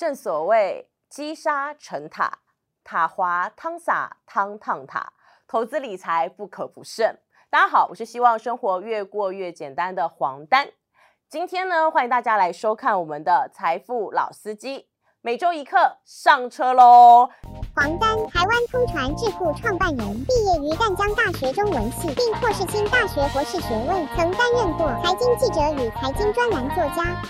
正所谓积沙成塔，塔滑汤洒汤烫塔，投资理财不可不慎。大家好，我是希望生活越过越简单的黄丹。今天呢，欢迎大家来收看我们的财富老司机，每周一课上车喽。黄丹，台湾通传智库创办人，毕业于淡江大学中文系，并获世新大学博士学位，曾担任过财经记者与财经专栏作家。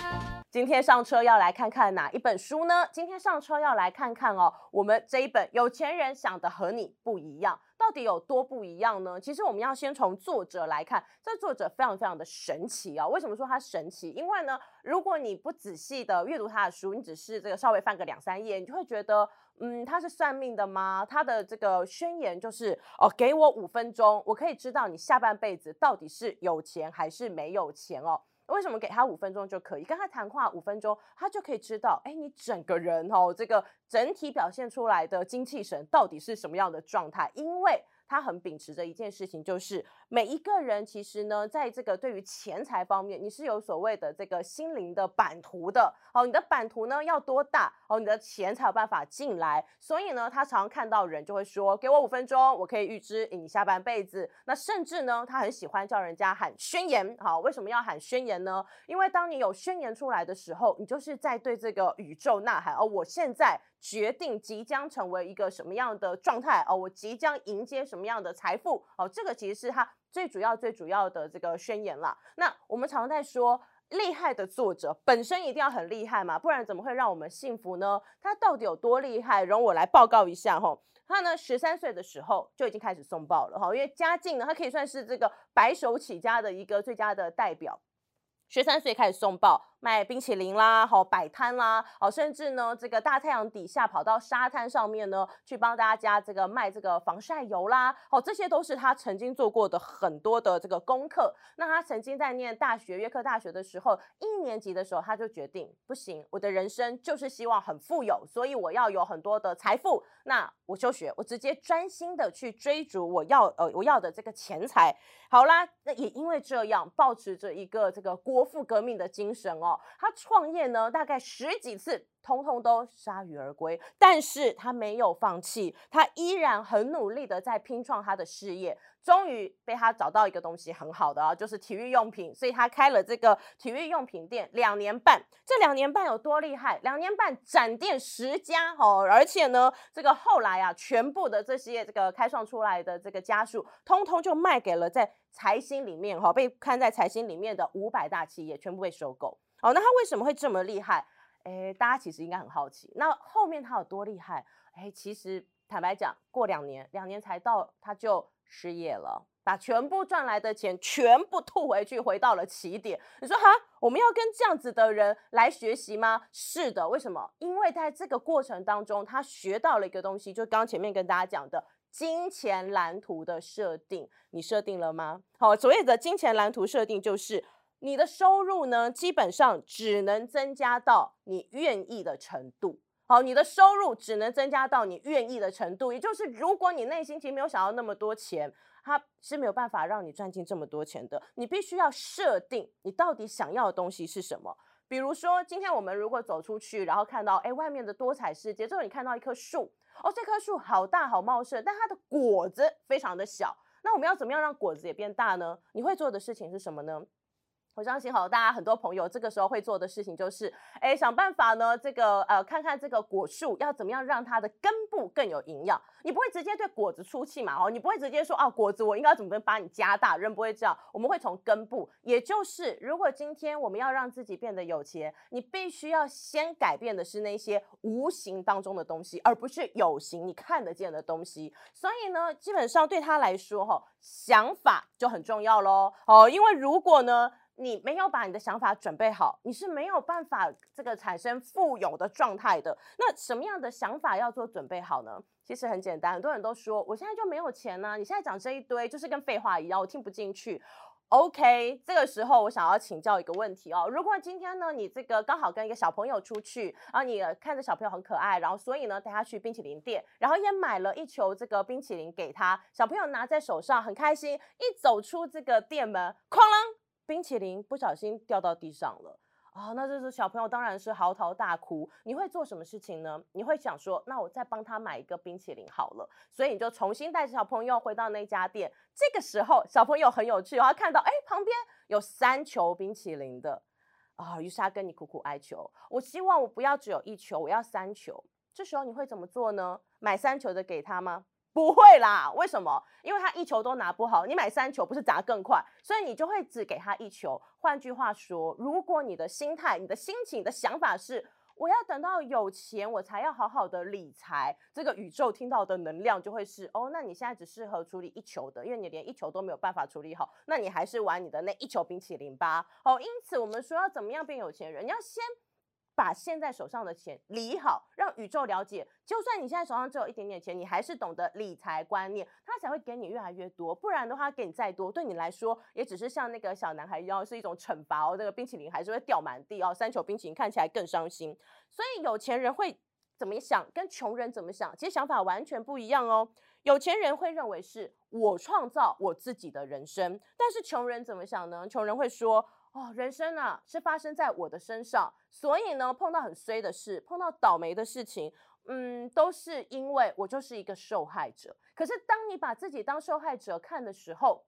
今天上车要来看看哪一本书呢？今天上车要来看看哦，我们这一本《有钱人想的和你不一样》到底有多不一样呢？其实我们要先从作者来看，这作者非常非常的神奇哦！为什么说他神奇？因为呢，如果你不仔细的阅读他的书，你只是这个稍微翻个两三页，你就会觉得，嗯，他是算命的吗？他的这个宣言就是哦，给我五分钟，我可以知道你下半辈子到底是有钱还是没有钱哦。为什么给他五分钟就可以跟他谈话五分钟，他就可以知道，哎，你整个人哦，这个整体表现出来的精气神到底是什么样的状态？因为他很秉持着一件事情，就是每一个人其实呢，在这个对于钱财方面，你是有所谓的这个心灵的版图的哦。你的版图呢要多大哦，你的钱才有办法进来。所以呢，他常看到人就会说：“给我五分钟，我可以预知你下半辈子。”那甚至呢，他很喜欢叫人家喊宣言。好，为什么要喊宣言呢？因为当你有宣言出来的时候，你就是在对这个宇宙呐喊：“哦，我现在。”决定即将成为一个什么样的状态哦，我即将迎接什么样的财富哦，这个其实是他最主要、最主要的这个宣言啦。那我们常在说，厉害的作者本身一定要很厉害嘛，不然怎么会让我们幸福呢？他到底有多厉害？容我来报告一下吼。他呢，十三岁的时候就已经开始送报了哈，因为家境呢，他可以算是这个白手起家的一个最佳的代表。十三岁开始送报。卖冰淇淋啦，好摆摊啦，好，甚至呢，这个大太阳底下跑到沙滩上面呢，去帮大家这个卖这个防晒油啦，好，这些都是他曾经做过的很多的这个功课。那他曾经在念大学约克大学的时候，一年级的时候，他就决定不行，我的人生就是希望很富有，所以我要有很多的财富。那我休学，我直接专心的去追逐我要呃我要的这个钱财。好啦，那也因为这样，保持着一个这个国国父革命的精神哦。他创业呢，大概十几次，通通都铩羽而归。但是他没有放弃，他依然很努力的在拼创他的事业。终于被他找到一个东西很好的啊，就是体育用品，所以他开了这个体育用品店两年半。这两年半有多厉害？两年半展店十家哦，而且呢，这个后来啊，全部的这些这个开创出来的这个家数，通通就卖给了在财新里面哈，被看在财新里面的五百大企业，全部被收购。哦，那他为什么会这么厉害？哎，大家其实应该很好奇。那后面他有多厉害？哎，其实坦白讲，过两年，两年才到，他就失业了，把全部赚来的钱全部吐回去，回到了起点。你说哈，我们要跟这样子的人来学习吗？是的，为什么？因为在这个过程当中，他学到了一个东西，就刚前面跟大家讲的金钱蓝图的设定。你设定了吗？好，所谓的金钱蓝图设定就是。你的收入呢，基本上只能增加到你愿意的程度。好，你的收入只能增加到你愿意的程度，也就是如果你内心其实没有想要那么多钱，它是没有办法让你赚进这么多钱的。你必须要设定你到底想要的东西是什么。比如说，今天我们如果走出去，然后看到哎外面的多彩世界，最后你看到一棵树，哦，这棵树好大好茂盛，但它的果子非常的小。那我们要怎么样让果子也变大呢？你会做的事情是什么呢？我相信，好，大家很多朋友这个时候会做的事情就是，哎，想办法呢，这个呃，看看这个果树要怎么样让它的根部更有营养。你不会直接对果子出气嘛？哦，你不会直接说啊，果子我应该怎么把你加大？人不会这样，我们会从根部，也就是如果今天我们要让自己变得有钱，你必须要先改变的是那些无形当中的东西，而不是有形你看得见的东西。所以呢，基本上对他来说，哈，想法就很重要喽。哦，因为如果呢。你没有把你的想法准备好，你是没有办法这个产生富有的状态的。那什么样的想法要做准备好呢？其实很简单，很多人都说我现在就没有钱呢。你现在讲这一堆就是跟废话一样，我听不进去。OK，这个时候我想要请教一个问题哦。如果今天呢，你这个刚好跟一个小朋友出去，然后你看着小朋友很可爱，然后所以呢带他去冰淇淋店，然后也买了一球这个冰淇淋给他，小朋友拿在手上很开心，一走出这个店门，哐啷。冰淇淋不小心掉到地上了啊，那这是小朋友当然是嚎啕大哭。你会做什么事情呢？你会想说，那我再帮他买一个冰淇淋好了。所以你就重新带着小朋友回到那家店。这个时候，小朋友很有趣，他看到哎，旁边有三球冰淇淋的啊，于是他跟你苦苦哀求，我希望我不要只有一球，我要三球。这时候你会怎么做呢？买三球的给他吗？不会啦，为什么？因为他一球都拿不好，你买三球不是砸更快，所以你就会只给他一球。换句话说，如果你的心态、你的心情、你的想法是我要等到有钱我才要好好的理财，这个宇宙听到的能量就会是哦，那你现在只适合处理一球的，因为你连一球都没有办法处理好，那你还是玩你的那一球冰淇淋吧。哦，因此我们说要怎么样变有钱人，你要先。把现在手上的钱理好，让宇宙了解，就算你现在手上只有一点点钱，你还是懂得理财观念，他才会给你越来越多。不然的话，给你再多，对你来说也只是像那个小男孩一样，是一种惩罚哦。这个冰淇淋还是会掉满地哦，三球冰淇淋看起来更伤心。所以有钱人会怎么想，跟穷人怎么想，其实想法完全不一样哦。有钱人会认为是我创造我自己的人生，但是穷人怎么想呢？穷人会说。哦，人生啊是发生在我的身上，所以呢，碰到很衰的事，碰到倒霉的事情，嗯，都是因为我就是一个受害者。可是当你把自己当受害者看的时候，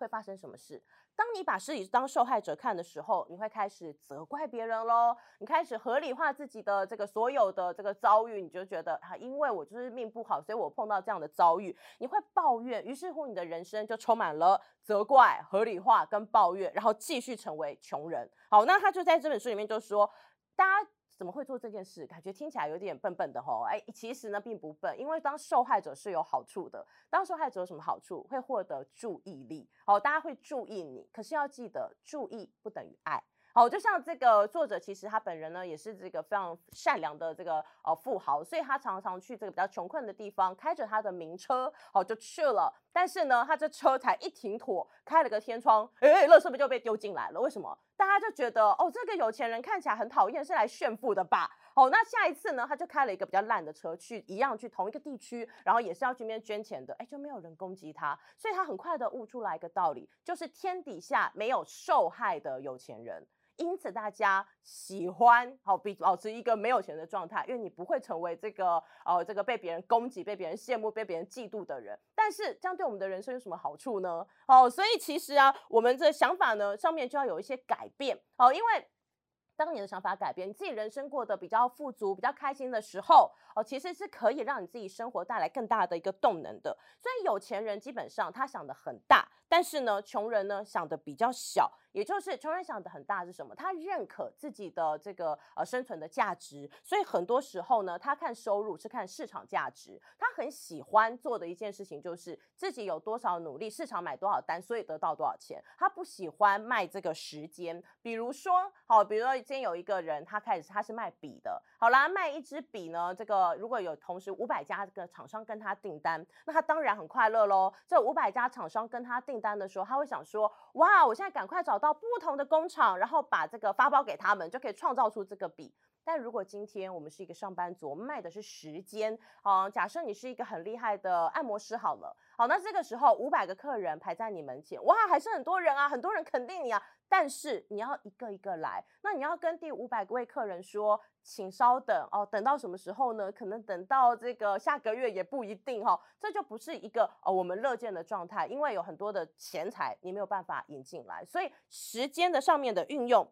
会发生什么事？当你把自己当受害者看的时候，你会开始责怪别人喽，你开始合理化自己的这个所有的这个遭遇，你就觉得啊，因为我就是命不好，所以我碰到这样的遭遇，你会抱怨，于是乎你的人生就充满了责怪、合理化跟抱怨，然后继续成为穷人。好，那他就在这本书里面就说，大家。怎么会做这件事？感觉听起来有点笨笨的吼。哎，其实呢并不笨，因为当受害者是有好处的。当受害者有什么好处？会获得注意力。好，大家会注意你。可是要记得，注意不等于爱。好，就像这个作者，其实他本人呢也是这个非常善良的这个呃富豪，所以他常常去这个比较穷困的地方，开着他的名车，好就去了。但是呢，他这车才一停妥，开了个天窗，哎，乐色不就被丢进来了？为什么？大家就觉得哦，这个有钱人看起来很讨厌，是来炫富的吧？哦，那下一次呢，他就开了一个比较烂的车去，一样去同一个地区，然后也是要去那边捐钱的，哎，就没有人攻击他，所以他很快的悟出来一个道理，就是天底下没有受害的有钱人。因此，大家喜欢好比保持一个没有钱的状态，因为你不会成为这个呃这个被别人攻击、被别人羡慕、被别人嫉妒的人。但是这样对我们的人生有什么好处呢？哦，所以其实啊，我们的想法呢上面就要有一些改变哦，因为当你的想法改变，你自己人生过得比较富足、比较开心的时候，哦，其实是可以让你自己生活带来更大的一个动能的。所以有钱人基本上他想的很大，但是呢，穷人呢想的比较小。也就是穷人想的很大是什么？他认可自己的这个呃生存的价值，所以很多时候呢，他看收入是看市场价值。他很喜欢做的一件事情就是自己有多少努力，市场买多少单，所以得到多少钱。他不喜欢卖这个时间。比如说，好，比如说今天有一个人，他开始他是卖笔的，好啦，卖一支笔呢，这个如果有同时五百家这个厂商跟他订单，那他当然很快乐喽。这五百家厂商跟他订单的时候，他会想说，哇，我现在赶快找。到不同的工厂，然后把这个发包给他们，就可以创造出这个笔。但如果今天我们是一个上班族，卖的是时间，啊，假设你是一个很厉害的按摩师，好了，好，那这个时候五百个客人排在你门前，哇，还是很多人啊，很多人肯定你啊。但是你要一个一个来，那你要跟第五百位客人说，请稍等哦，等到什么时候呢？可能等到这个下个月也不一定哈，这就不是一个呃我们乐见的状态，因为有很多的钱财你没有办法引进来，所以时间的上面的运用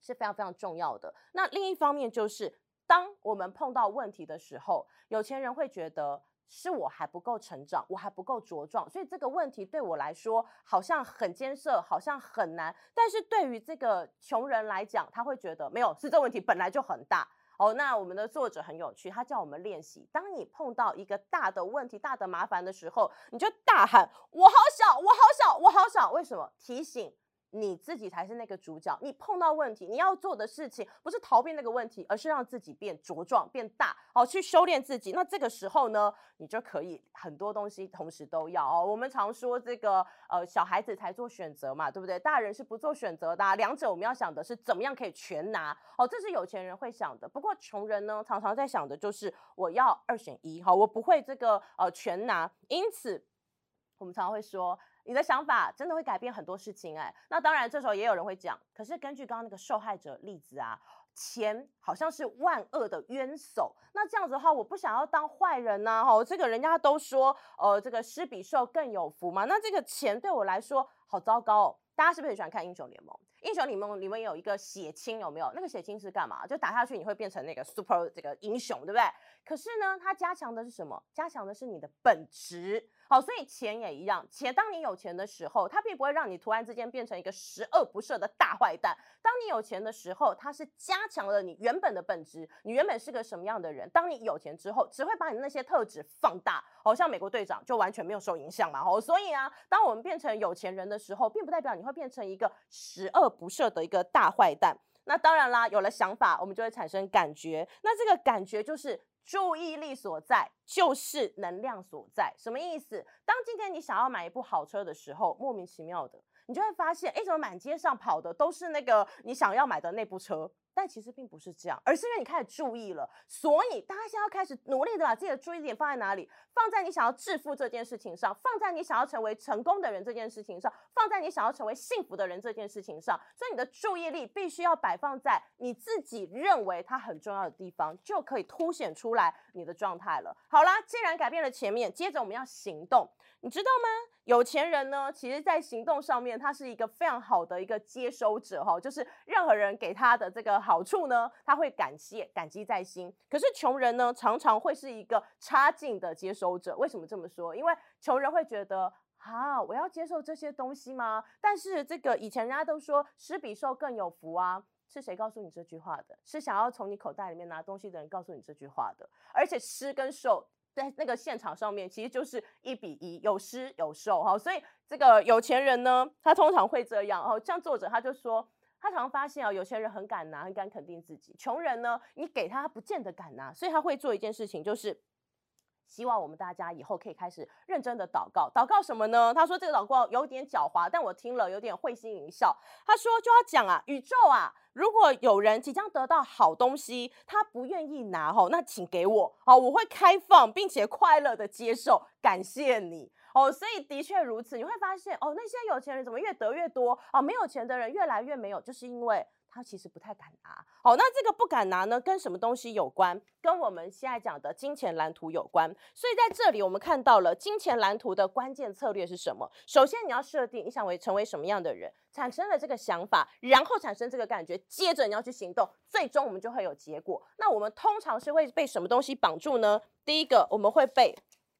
是非常非常重要的。那另一方面就是，当我们碰到问题的时候，有钱人会觉得。是我还不够成长，我还不够茁壮，所以这个问题对我来说好像很艰涩，好像很难。但是对于这个穷人来讲，他会觉得没有，是这问题本来就很大哦。那我们的作者很有趣，他叫我们练习：当你碰到一个大的问题、大的麻烦的时候，你就大喊“我好小，我好小，我好小”。为什么？提醒。你自己才是那个主角。你碰到问题，你要做的事情不是逃避那个问题，而是让自己变茁壮、变大，哦，去修炼自己。那这个时候呢，你就可以很多东西同时都要哦。我们常说这个呃，小孩子才做选择嘛，对不对？大人是不做选择的。两者我们要想的是怎么样可以全拿哦，这是有钱人会想的。不过穷人呢，常常在想的就是我要二选一，好，我不会这个呃全拿。因此，我们常常会说。你的想法真的会改变很多事情哎。那当然，这时候也有人会讲，可是根据刚刚那个受害者例子啊。钱好像是万恶的冤首，那这样子的话，我不想要当坏人呐，哈，这个人家都说，呃，这个施比受更有福嘛，那这个钱对我来说好糟糕哦。大家是不是很喜欢看英雄联盟？英雄联盟里面有一个血清，有没有？那个血清是干嘛？就打下去你会变成那个 super 这个英雄，对不对？可是呢，它加强的是什么？加强的是你的本质。好，所以钱也一样，钱当你有钱的时候，它并不会让你突然之间变成一个十恶不赦的大坏蛋。当你有钱的时候，它是加强了你原本的本质。你原本是个什么样的人？当你有钱之后，只会把你那些特质放大。好像美国队长就完全没有受影响嘛。哦，所以啊，当我们变成有钱人的时候，并不代表你会变成一个十恶不赦的一个大坏蛋。那当然啦，有了想法，我们就会产生感觉。那这个感觉就是。注意力所在就是能量所在，什么意思？当今天你想要买一部好车的时候，莫名其妙的，你就会发现，哎，怎么满街上跑的都是那个你想要买的那部车？但其实并不是这样，而是因为你开始注意了，所以大家现在要开始努力的把自己的注意点放在哪里？放在你想要致富这件事情上，放在你想要成为成功的人这件事情上，放在你想要成为幸福的人这件事情上。所以你的注意力必须要摆放在你自己认为它很重要的地方，就可以凸显出来你的状态了。好啦，既然改变了前面，接着我们要行动，你知道吗？有钱人呢，其实在行动上面，他是一个非常好的一个接收者哈，就是任何人给他的这个好处呢，他会感谢、感激在心。可是穷人呢，常常会是一个差劲的接收者。为什么这么说？因为穷人会觉得，啊，我要接受这些东西吗？但是这个以前人家都说，施比受更有福啊，是谁告诉你这句话的？是想要从你口袋里面拿东西的人告诉你这句话的。而且施跟受。在那个现场上面，其实就是一比一，有施有受哈。所以这个有钱人呢，他通常会这样哦。像作者他就说，他常常发现啊，有钱人很敢拿，很敢肯定自己；穷人呢，你给他他不见得敢拿。所以他会做一件事情，就是希望我们大家以后可以开始认真的祷告。祷告什么呢？他说这个祷告有点狡猾，但我听了有点会心一笑。他说就要讲啊，宇宙啊。如果有人即将得到好东西，他不愿意拿哈，那请给我好，我会开放并且快乐的接受，感谢你哦。所以的确如此，你会发现哦，那些有钱人怎么越得越多哦？没有钱的人越来越没有，就是因为。他其实不太敢拿，好，那这个不敢拿呢，跟什么东西有关？跟我们现在讲的金钱蓝图有关。所以在这里，我们看到了金钱蓝图的关键策略是什么？首先，你要设定你想为成为什么样的人，产生了这个想法，然后产生这个感觉，接着你要去行动，最终我们就会有结果。那我们通常是会被什么东西绑住呢？第一个，我们会被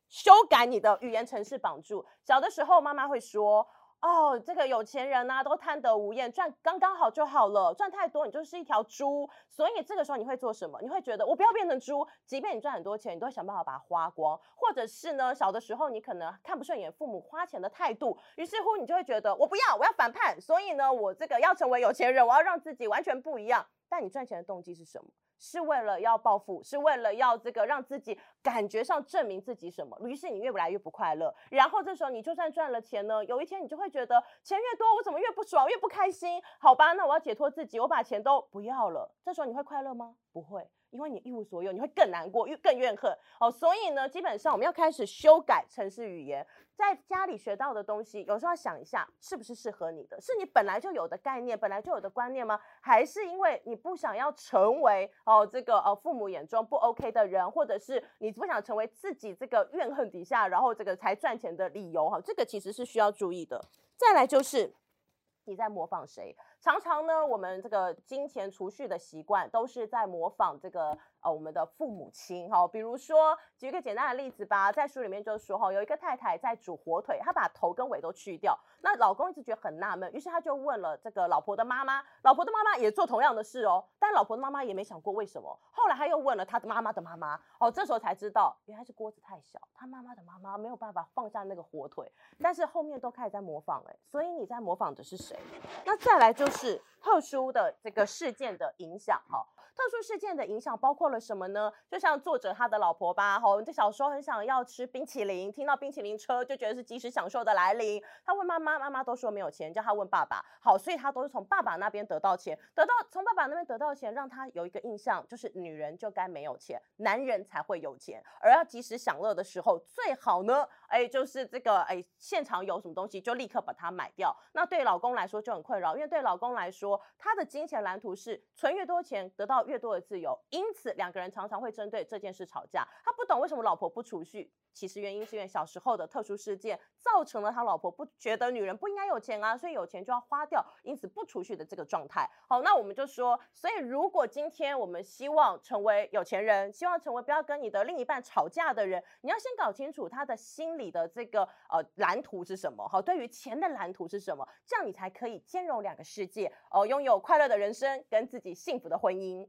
修改你的语言程式绑住。小的时候，妈妈会说。哦，这个有钱人呐，都贪得无厌，赚刚刚好就好了，赚太多你就是一条猪。所以这个时候你会做什么？你会觉得我不要变成猪，即便你赚很多钱，你都会想办法把它花光。或者是呢，小的时候你可能看不顺眼父母花钱的态度，于是乎你就会觉得我不要，我要反叛。所以呢，我这个要成为有钱人，我要让自己完全不一样。但你赚钱的动机是什么？是为了要报复，是为了要这个让自己感觉上证明自己什么？于是你越来越不快乐。然后这时候你就算赚了钱呢，有一天你就会觉得钱越多，我怎么越不爽，越不开心？好吧，那我要解脱自己，我把钱都不要了。这时候你会快乐吗？不会。因为你一无所有，你会更难过，又更怨恨。哦，所以呢，基本上我们要开始修改城市语言，在家里学到的东西，有时候要想一下，是不是适合你的？是你本来就有的概念，本来就有的观念吗？还是因为你不想要成为哦这个呃父母眼中不 OK 的人，或者是你不想成为自己这个怨恨底下，然后这个才赚钱的理由？哈，这个其实是需要注意的。再来就是你在模仿谁？常常呢，我们这个金钱储蓄的习惯都是在模仿这个呃我们的父母亲哈。比如说，举一个简单的例子吧，在书里面就说哈，有一个太太在煮火腿，她把头跟尾都去掉，那老公一直觉得很纳闷，于是他就问了这个老婆的妈妈，老婆的妈妈也做同样的事哦，但老婆的妈妈也没想过为什么。后来他又问了他的妈妈的妈妈，哦，这时候才知道原来是锅子太小，他妈妈的妈妈没有办法放下那个火腿，但是后面都开始在模仿哎，所以你在模仿的是谁？那再来就就。是特殊的这个事件的影响哈，特殊事件的影响包括了什么呢？就像作者他的老婆吧，哈，这小时候很想要吃冰淇淋，听到冰淇淋车就觉得是及时享受的来临。他问妈妈，妈妈都说没有钱，叫他问爸爸。好，所以他都是从爸爸那边得到钱，得到从爸爸那边得到钱，让他有一个印象，就是女人就该没有钱，男人才会有钱，而要及时享乐的时候，最好呢，哎，就是这个，哎，现场有什么东西就立刻把它买掉。那对老公来说就很困扰，因为对老公来说，他的金钱蓝图是存越多钱得到越多的自由，因此两个人常常会针对这件事吵架。他不懂为什么老婆不储蓄。其实原因是因为小时候的特殊事件造成了他老婆不觉得女人不应该有钱啊，所以有钱就要花掉，因此不储蓄的这个状态。好，那我们就说，所以如果今天我们希望成为有钱人，希望成为不要跟你的另一半吵架的人，你要先搞清楚他的心理的这个呃蓝图是什么。好，对于钱的蓝图是什么，这样你才可以兼容两个世界，哦，拥有快乐的人生跟自己幸福的婚姻。